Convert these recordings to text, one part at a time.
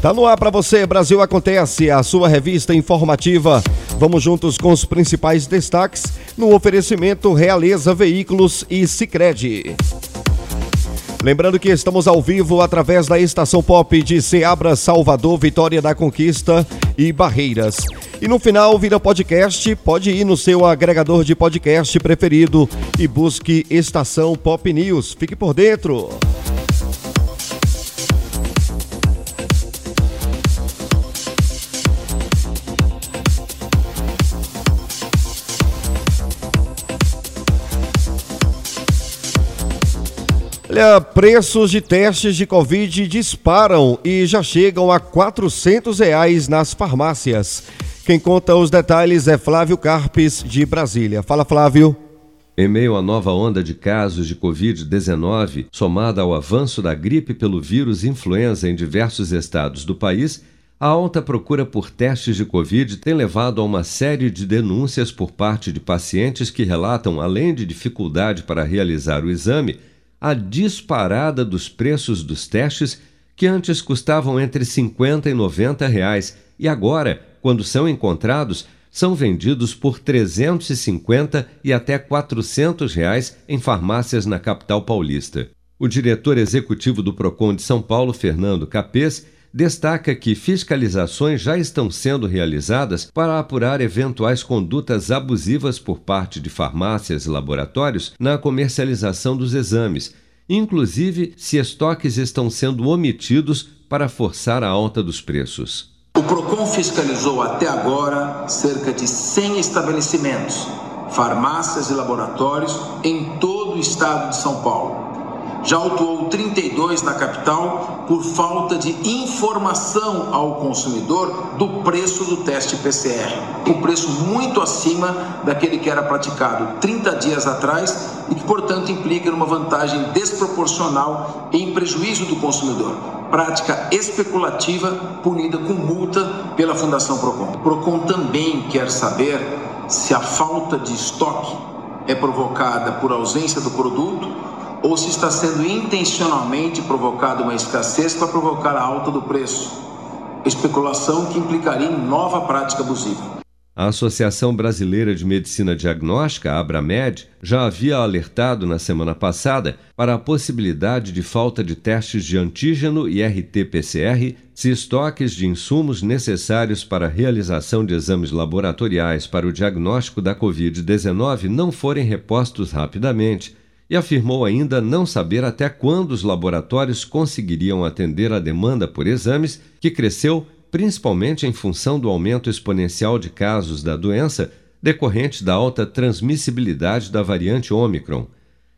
Tá no ar para você, Brasil Acontece, a sua revista informativa. Vamos juntos com os principais destaques no oferecimento Realeza Veículos e Sicredi. Lembrando que estamos ao vivo através da estação pop de Seabra, Salvador, Vitória da Conquista e Barreiras. E no final vira podcast, pode ir no seu agregador de podcast preferido e busque Estação Pop News. Fique por dentro. Olha, preços de testes de Covid disparam e já chegam a 400 reais nas farmácias. Quem conta os detalhes é Flávio Carpes, de Brasília. Fala, Flávio. Em meio à nova onda de casos de Covid-19, somada ao avanço da gripe pelo vírus influenza em diversos estados do país, a alta procura por testes de Covid tem levado a uma série de denúncias por parte de pacientes que relatam, além de dificuldade para realizar o exame, a disparada dos preços dos testes que antes custavam entre 50 e 90 reais e agora, quando são encontrados, são vendidos por 350 e até 400 reais em farmácias na capital paulista. O diretor executivo do Procon de São Paulo, Fernando Capês, destaca que fiscalizações já estão sendo realizadas para apurar eventuais condutas abusivas por parte de farmácias e laboratórios na comercialização dos exames, inclusive se estoques estão sendo omitidos para forçar a alta dos preços. O Procon fiscalizou até agora cerca de 100 estabelecimentos, farmácias e laboratórios em todo o estado de São Paulo já autuou 32 na capital por falta de informação ao consumidor do preço do teste PCR. Um preço muito acima daquele que era praticado 30 dias atrás e que, portanto, implica numa vantagem desproporcional em prejuízo do consumidor. Prática especulativa punida com multa pela Fundação Procon. Procon também quer saber se a falta de estoque é provocada por ausência do produto ou se está sendo intencionalmente provocada uma escassez para provocar a alta do preço. Especulação que implicaria em nova prática abusiva. A Associação Brasileira de Medicina Diagnóstica, Abramed, já havia alertado na semana passada para a possibilidade de falta de testes de antígeno e RT-PCR se estoques de insumos necessários para a realização de exames laboratoriais para o diagnóstico da Covid-19 não forem repostos rapidamente e afirmou ainda não saber até quando os laboratórios conseguiriam atender a demanda por exames, que cresceu principalmente em função do aumento exponencial de casos da doença decorrente da alta transmissibilidade da variante Ômicron.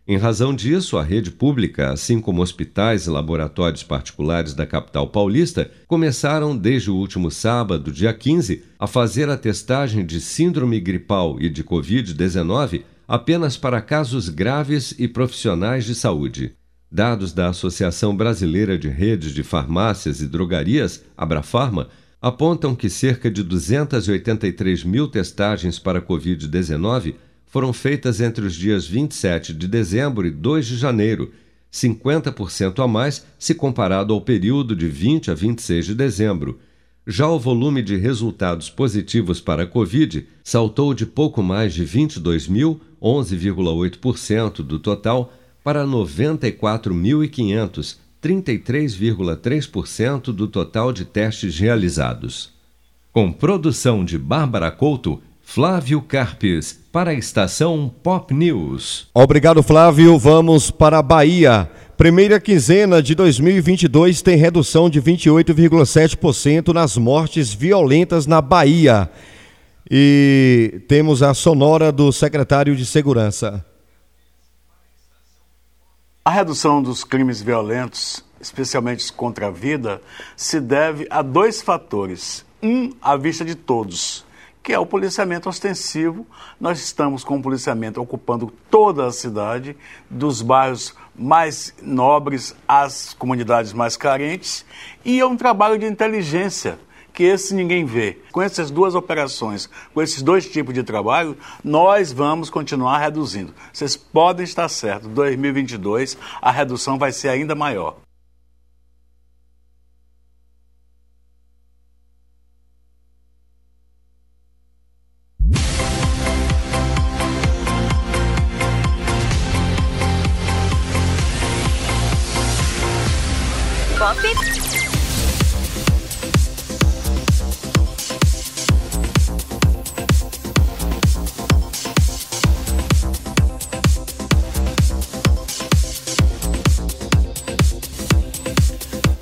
Em razão disso, a rede pública, assim como hospitais e laboratórios particulares da capital paulista, começaram desde o último sábado, dia 15, a fazer a testagem de síndrome gripal e de Covid-19 apenas para casos graves e profissionais de saúde. Dados da Associação Brasileira de Redes de Farmácias e Drogarias, Abrafarma, apontam que cerca de 283 mil testagens para Covid-19 foram feitas entre os dias 27 de dezembro e 2 de janeiro, 50% a mais se comparado ao período de 20 a 26 de dezembro já o volume de resultados positivos para a Covid saltou de pouco mais de 22 mil, 11,8% do total, para 94.500, 33,3% do total de testes realizados. Com produção de Bárbara Couto, Flávio Carpes, para a estação Pop News. Obrigado, Flávio. Vamos para a Bahia. Primeira quinzena de 2022 tem redução de 28,7% nas mortes violentas na Bahia. E temos a sonora do secretário de Segurança. A redução dos crimes violentos, especialmente contra a vida, se deve a dois fatores. Um, à vista de todos, que é o policiamento ostensivo. Nós estamos com o policiamento ocupando toda a cidade, dos bairros mais nobres às comunidades mais carentes, e é um trabalho de inteligência que esse ninguém vê. Com essas duas operações, com esses dois tipos de trabalho, nós vamos continuar reduzindo. Vocês podem estar certos, 2022 a redução vai ser ainda maior.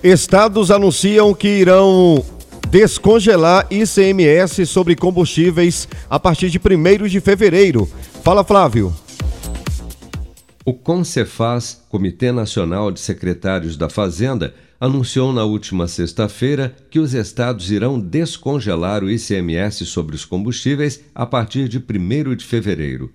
Estados anunciam que irão descongelar ICMS sobre combustíveis a partir de 1 de fevereiro. Fala, Flávio. O CONCEFAS, Comitê Nacional de Secretários da Fazenda, anunciou na última sexta-feira que os estados irão descongelar o ICMS sobre os combustíveis a partir de 1 de fevereiro.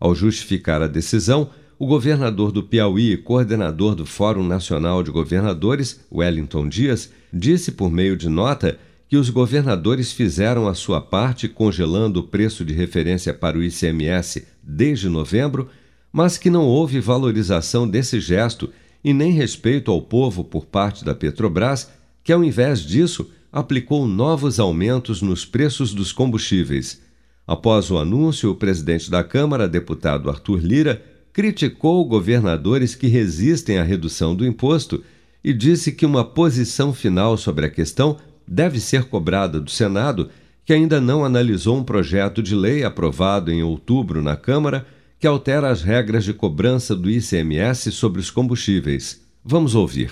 Ao justificar a decisão, o governador do Piauí e coordenador do Fórum Nacional de Governadores, Wellington Dias, disse por meio de nota que os governadores fizeram a sua parte congelando o preço de referência para o ICMS desde novembro, mas que não houve valorização desse gesto e nem respeito ao povo por parte da Petrobras, que ao invés disso aplicou novos aumentos nos preços dos combustíveis. Após o anúncio, o presidente da Câmara, deputado Arthur Lira, criticou governadores que resistem à redução do imposto e disse que uma posição final sobre a questão deve ser cobrada do Senado, que ainda não analisou um projeto de lei aprovado em outubro na Câmara que altera as regras de cobrança do ICMS sobre os combustíveis. Vamos ouvir.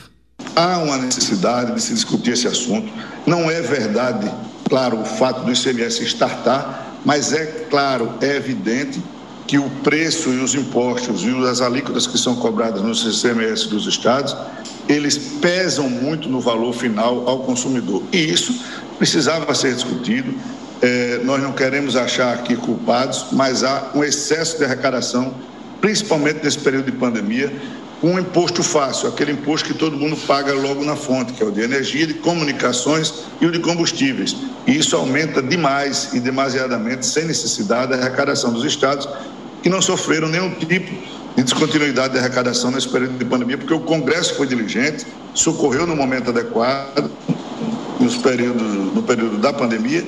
Há uma necessidade de se discutir esse assunto. Não é verdade, claro, o fato do ICMS estartar, mas é claro, é evidente que o preço e os impostos e as alíquotas que são cobradas no CCMS dos estados, eles pesam muito no valor final ao consumidor. E isso precisava ser discutido. É, nós não queremos achar aqui culpados, mas há um excesso de arrecadação, principalmente nesse período de pandemia, com um imposto fácil, aquele imposto que todo mundo paga logo na fonte, que é o de energia, de comunicações e o de combustíveis. E isso aumenta demais e demasiadamente, sem necessidade, a arrecadação dos estados que não sofreram nenhum tipo de descontinuidade de arrecadação nesse período de pandemia, porque o Congresso foi diligente, socorreu no momento adequado, nos períodos, no período da pandemia,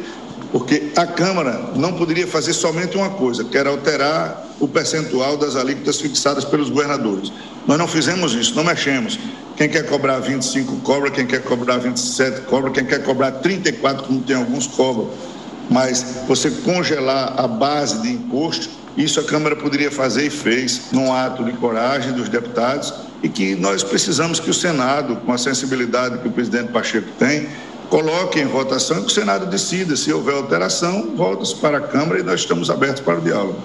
porque a Câmara não poderia fazer somente uma coisa, que era alterar o percentual das alíquotas fixadas pelos governadores. Nós não fizemos isso, não mexemos. Quem quer cobrar 25 cobra, quem quer cobrar 27 cobra, quem quer cobrar 34, como tem alguns cobram. Mas você congelar a base de imposto isso a Câmara poderia fazer e fez num ato de coragem dos deputados e que nós precisamos que o Senado, com a sensibilidade que o presidente Pacheco tem, coloque em votação e que o Senado decida. Se houver alteração, volta-se para a Câmara e nós estamos abertos para o diálogo.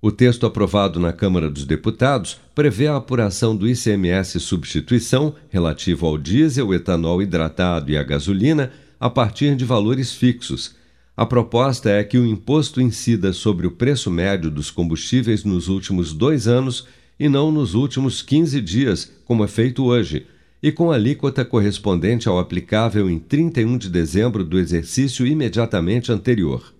O texto aprovado na Câmara dos Deputados prevê a apuração do ICMS substituição relativo ao diesel, etanol hidratado e à gasolina a partir de valores fixos a proposta é que o imposto incida sobre o preço médio dos combustíveis nos últimos dois anos e não nos últimos 15 dias, como é feito hoje, e com alíquota correspondente ao aplicável em 31 de dezembro do exercício imediatamente anterior.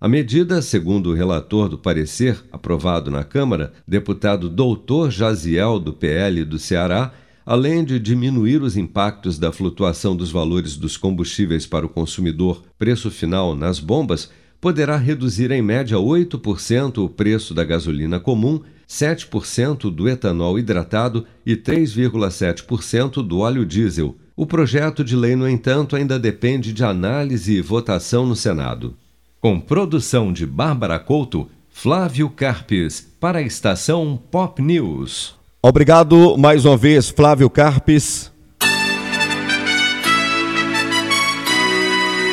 A medida, segundo o relator do parecer aprovado na Câmara, deputado Doutor Jaziel, do PL do Ceará, além de diminuir os impactos da flutuação dos valores dos combustíveis para o consumidor, preço final nas bombas, poderá reduzir em média 8% o preço da gasolina comum, 7% do etanol hidratado e 3,7% do óleo diesel. O projeto de lei, no entanto, ainda depende de análise e votação no Senado. Com produção de Bárbara Couto, Flávio Carpes, para a estação Pop News. Obrigado mais uma vez, Flávio Carpes.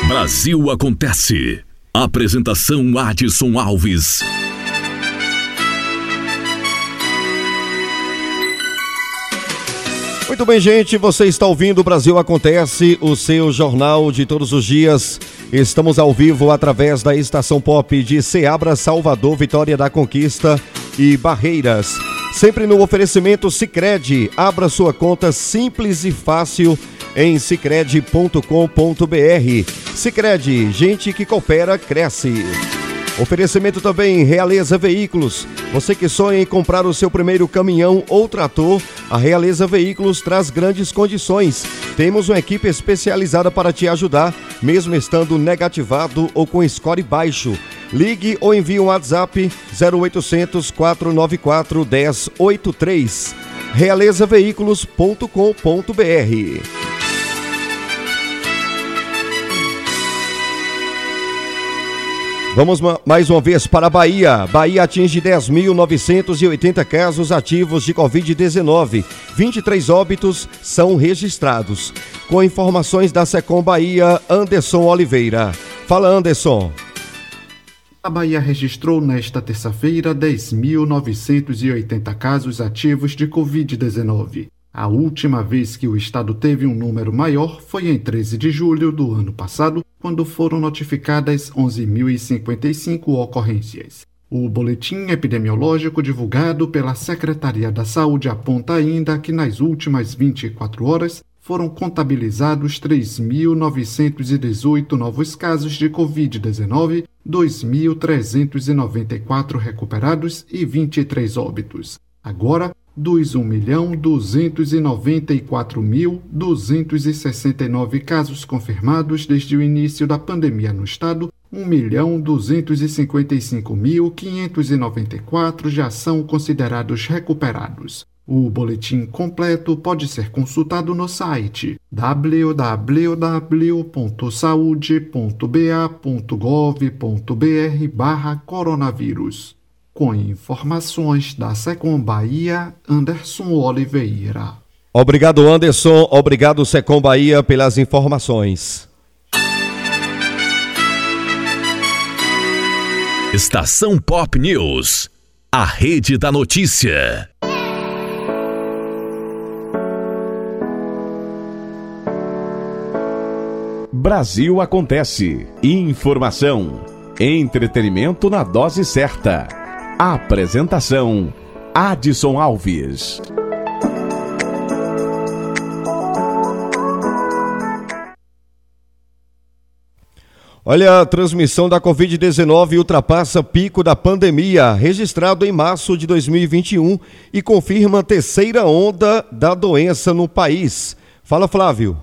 Brasil Acontece. Apresentação Adson Alves. Muito bem, gente, você está ouvindo o Brasil Acontece, o seu jornal de todos os dias Estamos ao vivo através da estação pop de Ceabra, Salvador, Vitória da Conquista e Barreiras. Sempre no oferecimento Sicredi. Abra sua conta simples e fácil em sicredi.com.br. Sicredi, gente que coopera cresce. Oferecimento também Realeza Veículos. Você que sonha em comprar o seu primeiro caminhão ou trator, a Realeza Veículos traz grandes condições. Temos uma equipe especializada para te ajudar, mesmo estando negativado ou com score baixo. Ligue ou envie um WhatsApp 0800 494 1083. realezaveículos.com.br Vamos mais uma vez para a Bahia. Bahia atinge 10.980 casos ativos de Covid-19. 23 óbitos são registrados. Com informações da Secom Bahia, Anderson Oliveira. Fala, Anderson. A Bahia registrou nesta terça-feira 10.980 casos ativos de Covid-19. A última vez que o estado teve um número maior foi em 13 de julho do ano passado, quando foram notificadas 11.055 ocorrências. O boletim epidemiológico divulgado pela Secretaria da Saúde aponta ainda que nas últimas 24 horas foram contabilizados 3.918 novos casos de Covid-19, 2.394 recuperados e 23 óbitos. Agora, dos 1.294.269 casos confirmados desde o início da pandemia no estado, 1.255.594 já são considerados recuperados. O boletim completo pode ser consultado no site www.saude.ba.gov.br/coronavírus. Com informações da Secom Bahia, Anderson Oliveira. Obrigado, Anderson. Obrigado, Secom Bahia, pelas informações. Estação Pop News. A rede da notícia. Brasil acontece. Informação. Entretenimento na dose certa. Apresentação: Adson Alves. Olha, a transmissão da Covid-19 ultrapassa pico da pandemia, registrado em março de 2021, e confirma a terceira onda da doença no país. Fala, Flávio.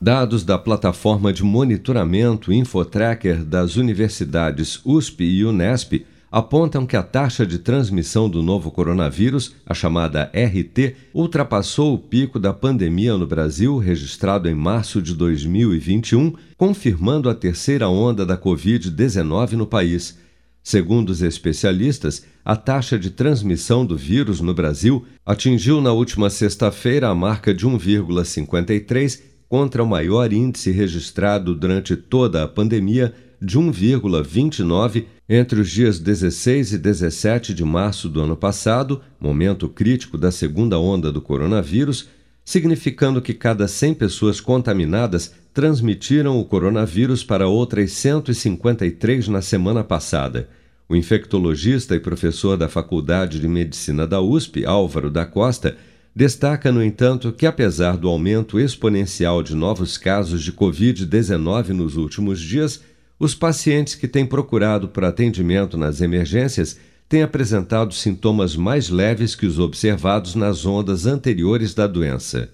Dados da plataforma de monitoramento Infotracker das universidades USP e Unesp apontam que a taxa de transmissão do novo coronavírus, a chamada RT, ultrapassou o pico da pandemia no Brasil, registrado em março de 2021, confirmando a terceira onda da Covid-19 no país. Segundo os especialistas, a taxa de transmissão do vírus no Brasil atingiu na última sexta-feira a marca de 1,53 contra o maior índice registrado durante toda a pandemia de 1,29 entre os dias 16 e 17 de março do ano passado, momento crítico da segunda onda do coronavírus, significando que cada 100 pessoas contaminadas transmitiram o coronavírus para outras 153 na semana passada. O infectologista e professor da Faculdade de Medicina da USP, Álvaro da Costa, destaca, no entanto, que apesar do aumento exponencial de novos casos de Covid-19 nos últimos dias, os pacientes que têm procurado por atendimento nas emergências têm apresentado sintomas mais leves que os observados nas ondas anteriores da doença.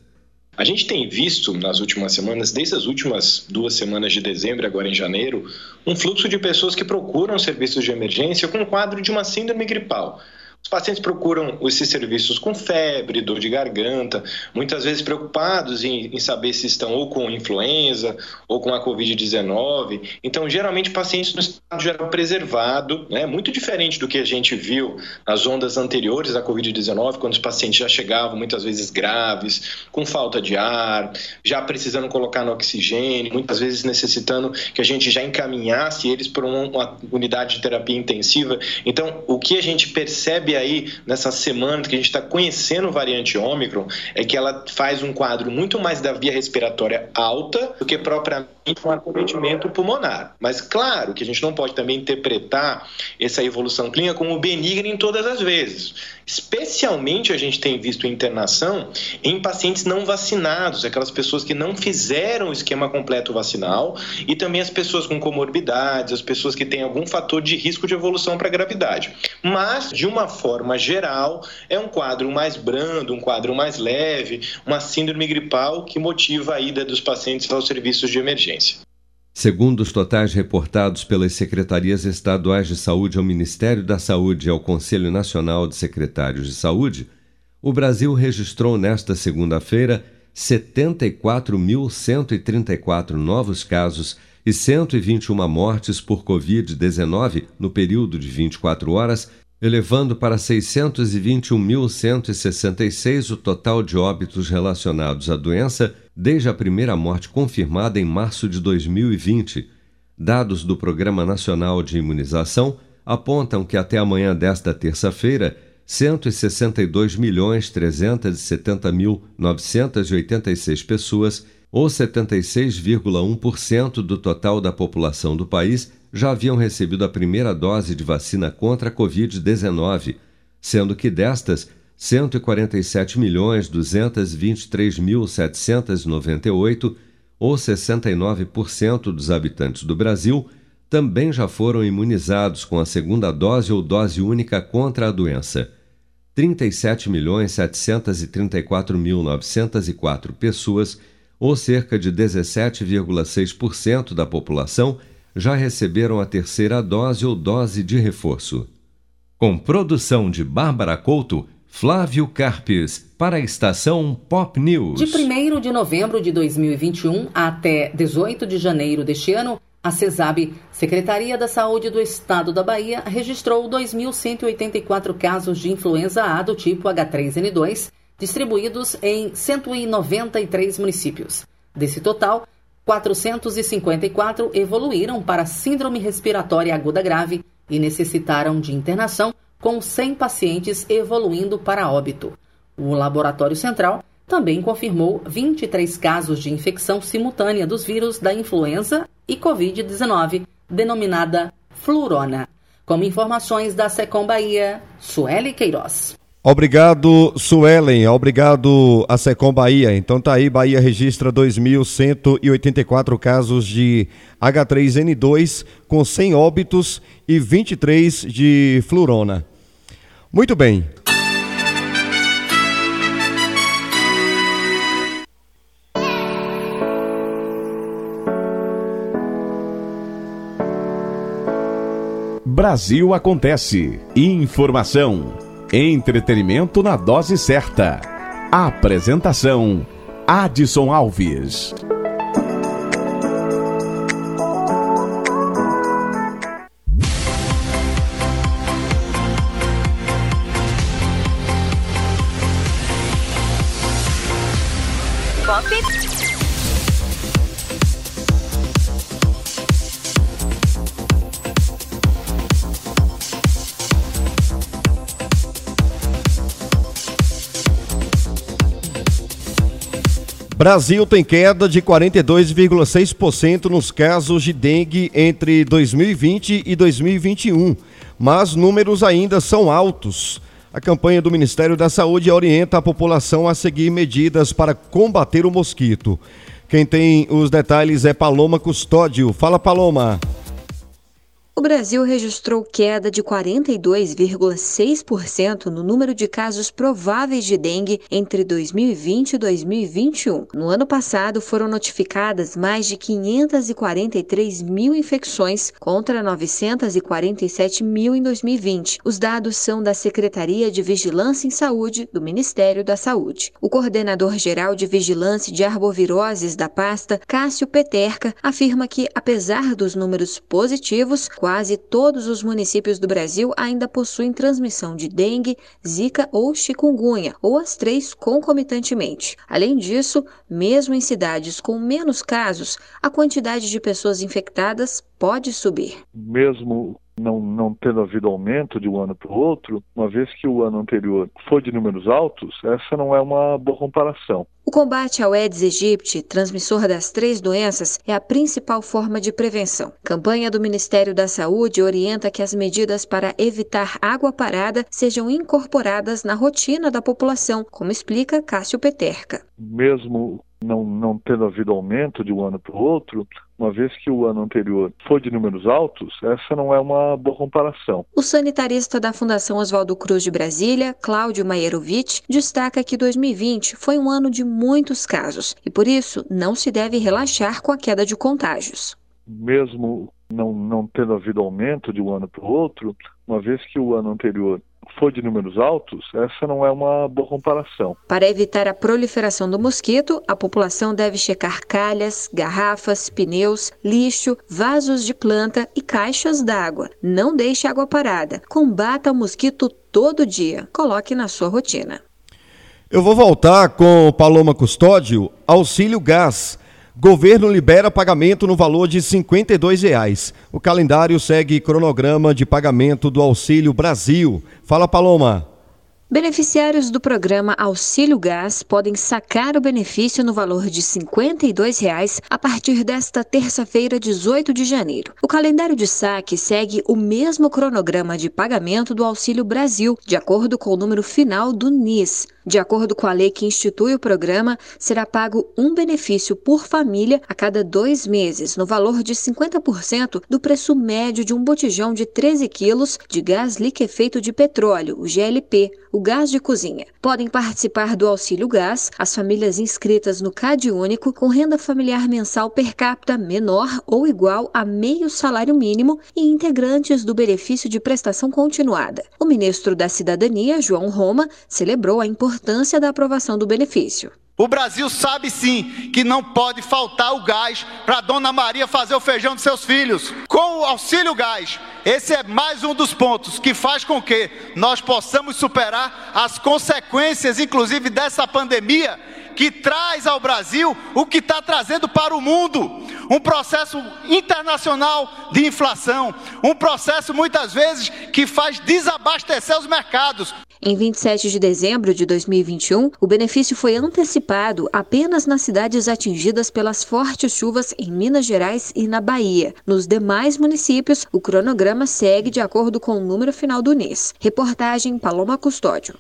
A gente tem visto nas últimas semanas, desde as últimas duas semanas de dezembro, agora em janeiro, um fluxo de pessoas que procuram serviços de emergência com o quadro de uma síndrome gripal. Os pacientes procuram esses serviços com febre, dor de garganta, muitas vezes preocupados em, em saber se estão ou com influenza ou com a Covid-19. Então, geralmente, pacientes no estado geral preservado, né, muito diferente do que a gente viu nas ondas anteriores da Covid-19, quando os pacientes já chegavam muitas vezes graves, com falta de ar, já precisando colocar no oxigênio, muitas vezes necessitando que a gente já encaminhasse eles para uma unidade de terapia intensiva. Então, o que a gente percebe percebe aí nessas semanas que a gente está conhecendo a variante Ômicron é que ela faz um quadro muito mais da via respiratória alta do que propriamente um acometimento pulmonar. Mas claro que a gente não pode também interpretar essa evolução clínica como benigna em todas as vezes. Especialmente a gente tem visto internação em pacientes não vacinados, aquelas pessoas que não fizeram o esquema completo vacinal e também as pessoas com comorbidades, as pessoas que têm algum fator de risco de evolução para a gravidade. Mas, de uma forma geral, é um quadro mais brando, um quadro mais leve, uma síndrome gripal que motiva a ida dos pacientes aos serviços de emergência. Segundo os totais reportados pelas secretarias estaduais de saúde ao Ministério da Saúde e ao Conselho Nacional de Secretários de Saúde, o Brasil registrou nesta segunda-feira 74.134 novos casos e 121 mortes por Covid-19 no período de 24 horas, elevando para 621.166 o total de óbitos relacionados à doença desde a primeira morte confirmada em março de 2020. Dados do Programa Nacional de Imunização apontam que até amanhã desta terça-feira, 162.370.986 pessoas, ou 76,1% do total da população do país, já haviam recebido a primeira dose de vacina contra a Covid-19, sendo que destas, 147.223.798, ou 69% dos habitantes do Brasil, também já foram imunizados com a segunda dose ou dose única contra a doença. 37.734.904 pessoas, ou cerca de 17,6% da população, já receberam a terceira dose ou dose de reforço. Com produção de Bárbara Couto, Flávio Carpes, para a estação Pop News. De 1 de novembro de 2021 até 18 de janeiro deste ano, a CESAB, Secretaria da Saúde do Estado da Bahia, registrou 2.184 casos de influenza A do tipo H3N2, distribuídos em 193 municípios. Desse total, 454 evoluíram para síndrome respiratória aguda grave e necessitaram de internação, com 100 pacientes evoluindo para óbito. O Laboratório Central também confirmou 23 casos de infecção simultânea dos vírus da influenza e Covid-19, denominada Flurona. Como informações da Secom Bahia, Sueli Queiroz. Obrigado, Suelen. Obrigado a Secom Bahia. Então tá aí, Bahia registra 2.184 casos de H3N2 com 100 óbitos e 23 de flurona. Muito bem. Brasil acontece. Informação. Entretenimento na dose certa. Apresentação: Adson Alves. Brasil tem queda de 42,6% nos casos de dengue entre 2020 e 2021, mas números ainda são altos. A campanha do Ministério da Saúde orienta a população a seguir medidas para combater o mosquito. Quem tem os detalhes é Paloma Custódio. Fala, Paloma. O Brasil registrou queda de 42,6% no número de casos prováveis de dengue entre 2020 e 2021. No ano passado, foram notificadas mais de 543 mil infecções contra 947 mil em 2020. Os dados são da Secretaria de Vigilância em Saúde do Ministério da Saúde. O coordenador-geral de Vigilância de Arboviroses da pasta, Cássio Peterca, afirma que, apesar dos números positivos, quase todos os municípios do Brasil ainda possuem transmissão de dengue, zika ou chikungunya, ou as três concomitantemente. Além disso, mesmo em cidades com menos casos, a quantidade de pessoas infectadas pode subir. Mesmo não, não tendo havido aumento de um ano para o outro, uma vez que o ano anterior foi de números altos, essa não é uma boa comparação. O combate ao Aedes aegypti, transmissor das três doenças, é a principal forma de prevenção. Campanha do Ministério da Saúde orienta que as medidas para evitar água parada sejam incorporadas na rotina da população, como explica Cássio Peterca. Mesmo não, não tendo havido aumento de um ano para o outro, uma vez que o ano anterior foi de números altos, essa não é uma boa comparação. O sanitarista da Fundação Oswaldo Cruz de Brasília, Cláudio Maierovic, destaca que 2020 foi um ano de muitos casos e, por isso, não se deve relaxar com a queda de contágios. Mesmo não, não tendo havido aumento de um ano para o outro, uma vez que o ano anterior foi de números altos, essa não é uma boa comparação. Para evitar a proliferação do mosquito, a população deve checar calhas, garrafas, pneus, lixo, vasos de planta e caixas d'água. Não deixe água parada. Combata o mosquito todo dia. Coloque na sua rotina. Eu vou voltar com Paloma Custódio, auxílio gás. Governo libera pagamento no valor de 52 reais. O calendário segue cronograma de pagamento do Auxílio Brasil. Fala, Paloma. Beneficiários do programa Auxílio Gás podem sacar o benefício no valor de 52 reais a partir desta terça-feira, 18 de janeiro. O calendário de saque segue o mesmo cronograma de pagamento do Auxílio Brasil, de acordo com o número final do NIS. De acordo com a lei que institui o programa, será pago um benefício por família a cada dois meses, no valor de 50% do preço médio de um botijão de 13 quilos de gás liquefeito de petróleo, o GLP, o gás de cozinha. Podem participar do auxílio gás as famílias inscritas no CAD único com renda familiar mensal per capita menor ou igual a meio salário mínimo e integrantes do benefício de prestação continuada. O ministro da Cidadania, João Roma, celebrou a importância importância da aprovação do benefício. O Brasil sabe sim que não pode faltar o gás para Dona Maria fazer o feijão de seus filhos. Com o auxílio gás, esse é mais um dos pontos que faz com que nós possamos superar as consequências, inclusive dessa pandemia, que traz ao Brasil o que está trazendo para o mundo: um processo internacional de inflação, um processo muitas vezes que faz desabastecer os mercados. Em 27 de dezembro de 2021, o benefício foi antecipado apenas nas cidades atingidas pelas fortes chuvas em Minas Gerais e na Bahia. Nos demais municípios, o cronograma segue de acordo com o número final do NIS. Reportagem Paloma Custódio.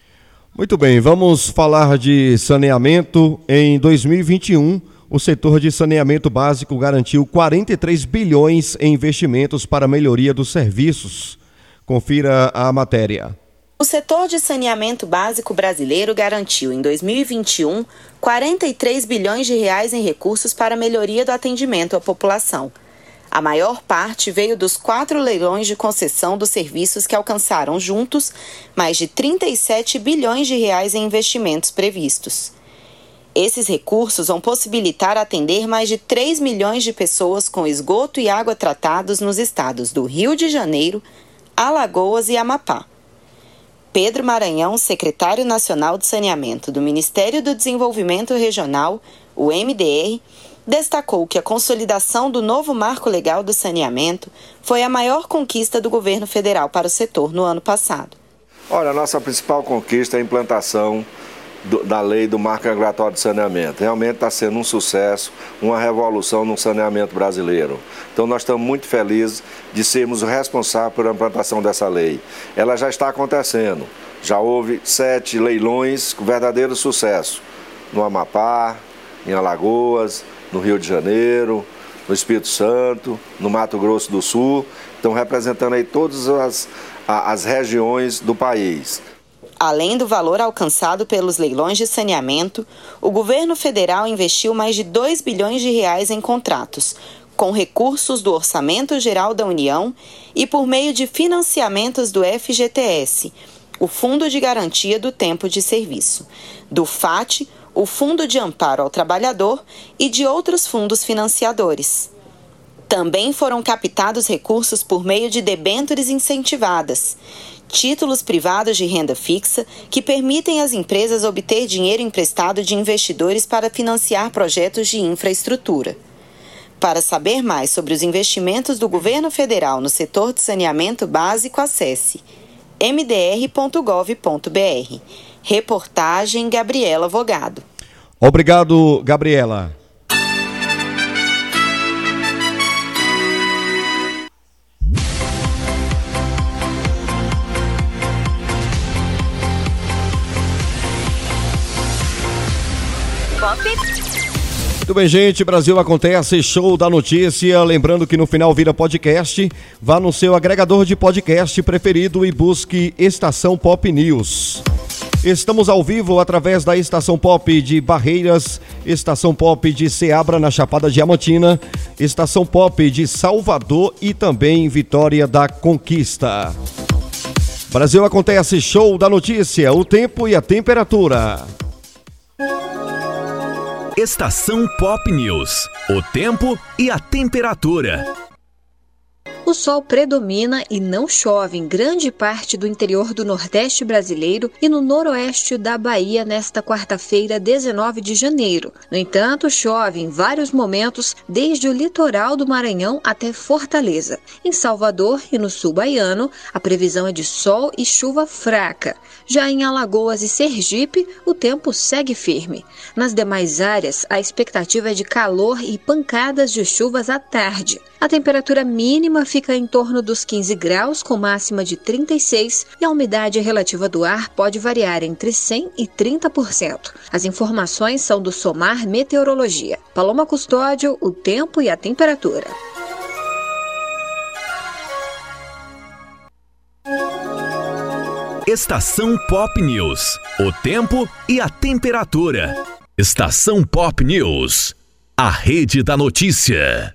Muito bem, vamos falar de saneamento. Em 2021, o setor de saneamento básico garantiu 43 bilhões em investimentos para melhoria dos serviços. Confira a matéria. O setor de saneamento básico brasileiro garantiu em 2021 43 bilhões de reais em recursos para a melhoria do atendimento à população. A maior parte veio dos quatro leilões de concessão dos serviços que alcançaram juntos mais de 37 bilhões de reais em investimentos previstos. Esses recursos vão possibilitar atender mais de 3 milhões de pessoas com esgoto e água tratados nos estados do Rio de Janeiro, Alagoas e Amapá. Pedro Maranhão, secretário nacional de saneamento do Ministério do Desenvolvimento Regional, o MDR, destacou que a consolidação do novo marco legal do saneamento foi a maior conquista do governo federal para o setor no ano passado. Olha, a nossa principal conquista é a implantação do, da lei do marco regulatório de saneamento. Realmente está sendo um sucesso, uma revolução no saneamento brasileiro. Então nós estamos muito felizes de sermos responsáveis pela implantação dessa lei. Ela já está acontecendo. Já houve sete leilões com verdadeiro sucesso. No Amapá, em Alagoas, no Rio de Janeiro, no Espírito Santo, no Mato Grosso do Sul. Estão representando aí todas as, as regiões do país. Além do valor alcançado pelos leilões de saneamento, o governo federal investiu mais de 2 bilhões de reais em contratos, com recursos do Orçamento Geral da União e por meio de financiamentos do FGTS, o Fundo de Garantia do Tempo de Serviço, do FAT, o Fundo de Amparo ao Trabalhador e de outros fundos financiadores. Também foram captados recursos por meio de debêntures incentivadas, títulos privados de renda fixa que permitem às empresas obter dinheiro emprestado de investidores para financiar projetos de infraestrutura. Para saber mais sobre os investimentos do governo federal no setor de saneamento básico, acesse mdr.gov.br. Reportagem Gabriela Vogado. Obrigado, Gabriela. Muito bem, gente. Brasil acontece, show da notícia. Lembrando que no final vira podcast. Vá no seu agregador de podcast preferido e busque Estação Pop News. Estamos ao vivo através da Estação Pop de Barreiras, Estação Pop de Ceabra, na Chapada Diamantina, Estação Pop de Salvador e também Vitória da Conquista. Brasil acontece, show da notícia, o tempo e a temperatura. Estação Pop News. O tempo e a temperatura. O sol predomina e não chove em grande parte do interior do Nordeste brasileiro e no noroeste da Bahia nesta quarta-feira, 19 de janeiro. No entanto, chove em vários momentos, desde o litoral do Maranhão até Fortaleza. Em Salvador e no sul baiano, a previsão é de sol e chuva fraca. Já em Alagoas e Sergipe, o tempo segue firme. Nas demais áreas, a expectativa é de calor e pancadas de chuvas à tarde. A temperatura mínima fica em torno dos 15 graus, com máxima de 36, e a umidade relativa do ar pode variar entre 100 e 30%. As informações são do Somar Meteorologia. Paloma Custódio, o tempo e a temperatura. Estação Pop News. O tempo e a temperatura. Estação Pop News. A rede da notícia.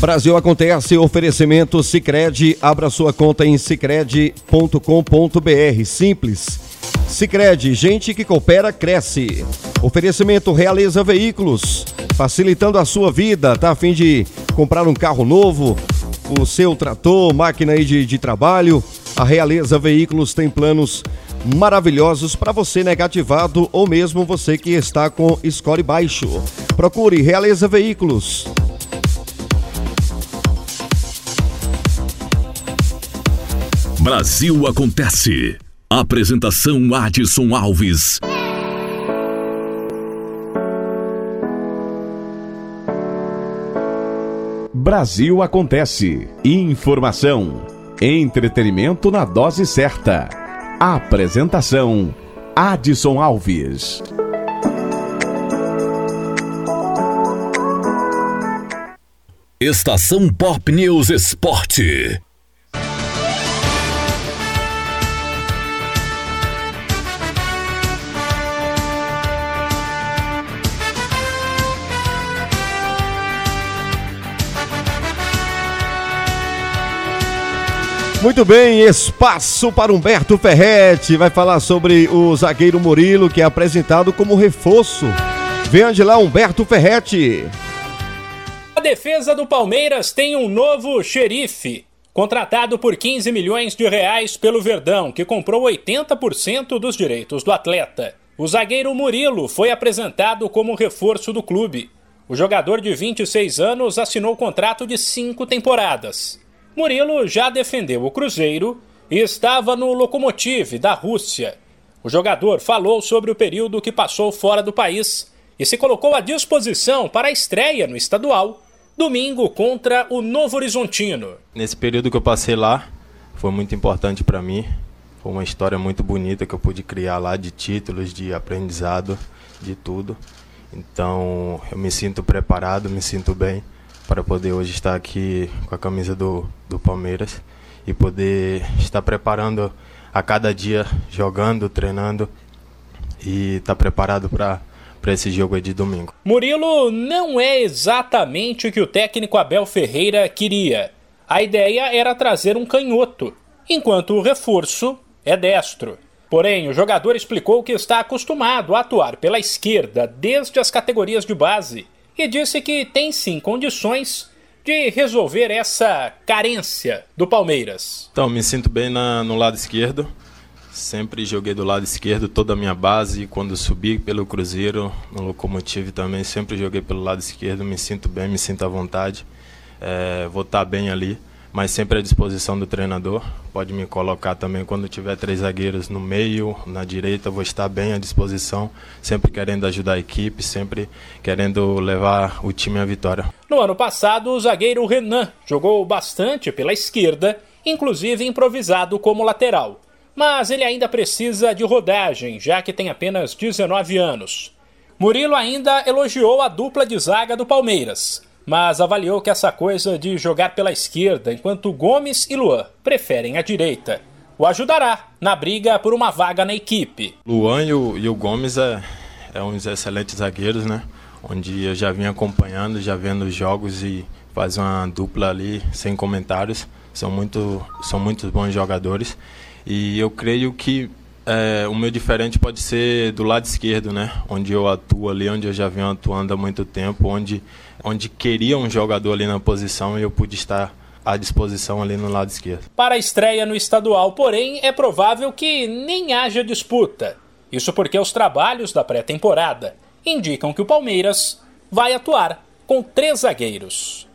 Brasil acontece, oferecimento Sicredi, abra sua conta em sicredi.com.br, simples. Sicredi, gente que coopera cresce. Oferecimento Realiza Veículos, facilitando a sua vida, tá a fim de comprar um carro novo, o seu trator, máquina aí de, de trabalho, a Realiza Veículos tem planos maravilhosos para você negativado ou mesmo você que está com score baixo. Procure Realiza Veículos. Brasil acontece. Apresentação Adson Alves. Brasil acontece. Informação. Entretenimento na dose certa. Apresentação Adson Alves. Estação Pop News Esporte. Muito bem, espaço para Humberto Ferretti. Vai falar sobre o zagueiro Murilo, que é apresentado como reforço. Venha de lá, Humberto Ferretti. A defesa do Palmeiras tem um novo xerife. Contratado por 15 milhões de reais pelo Verdão, que comprou 80% dos direitos do atleta. O zagueiro Murilo foi apresentado como reforço do clube. O jogador de 26 anos assinou contrato de cinco temporadas. Murilo já defendeu o Cruzeiro e estava no Lokomotiv da Rússia. O jogador falou sobre o período que passou fora do país e se colocou à disposição para a estreia no estadual, domingo contra o Novo Horizontino. Nesse período que eu passei lá, foi muito importante para mim. Foi uma história muito bonita que eu pude criar lá de títulos, de aprendizado, de tudo. Então, eu me sinto preparado, me sinto bem para poder hoje estar aqui com a camisa do, do Palmeiras e poder estar preparando a cada dia, jogando, treinando e estar preparado para para esse jogo de domingo. Murilo não é exatamente o que o técnico Abel Ferreira queria. A ideia era trazer um canhoto, enquanto o reforço é destro. Porém, o jogador explicou que está acostumado a atuar pela esquerda desde as categorias de base e disse que tem sim condições de resolver essa carência do Palmeiras? Então, me sinto bem na, no lado esquerdo. Sempre joguei do lado esquerdo toda a minha base. Quando subi pelo Cruzeiro, no Locomotive também, sempre joguei pelo lado esquerdo. Me sinto bem, me sinto à vontade. É, vou estar bem ali, mas sempre à disposição do treinador. Pode me colocar também quando tiver três zagueiros no meio, na direita, vou estar bem à disposição. Sempre querendo ajudar a equipe, sempre querendo levar o time à vitória. No ano passado, o zagueiro Renan jogou bastante pela esquerda, inclusive improvisado como lateral mas ele ainda precisa de rodagem, já que tem apenas 19 anos. Murilo ainda elogiou a dupla de zaga do Palmeiras, mas avaliou que essa coisa de jogar pela esquerda enquanto Gomes e Luan preferem a direita o ajudará na briga por uma vaga na equipe. Luan e o, e o Gomes é, é uns excelentes zagueiros, né? Onde eu já vim acompanhando, já vendo os jogos e faz uma dupla ali sem comentários. São muito, são muitos bons jogadores. E eu creio que é, o meu diferente pode ser do lado esquerdo, né? Onde eu atuo ali, onde eu já venho atuando há muito tempo, onde, onde queria um jogador ali na posição e eu pude estar à disposição ali no lado esquerdo. Para a estreia no estadual, porém, é provável que nem haja disputa. Isso porque os trabalhos da pré-temporada indicam que o Palmeiras vai atuar com três zagueiros.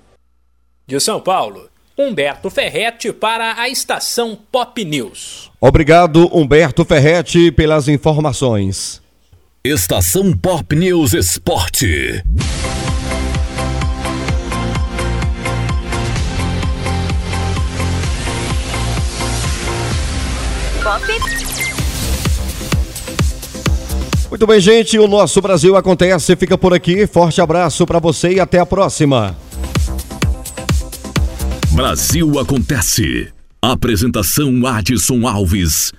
De São Paulo, Humberto Ferretti para a estação Pop News. Obrigado, Humberto Ferretti, pelas informações. Estação Pop News Esporte. Muito bem, gente, o nosso Brasil acontece, fica por aqui. Forte abraço para você e até a próxima. Brasil Acontece. Apresentação Adson Alves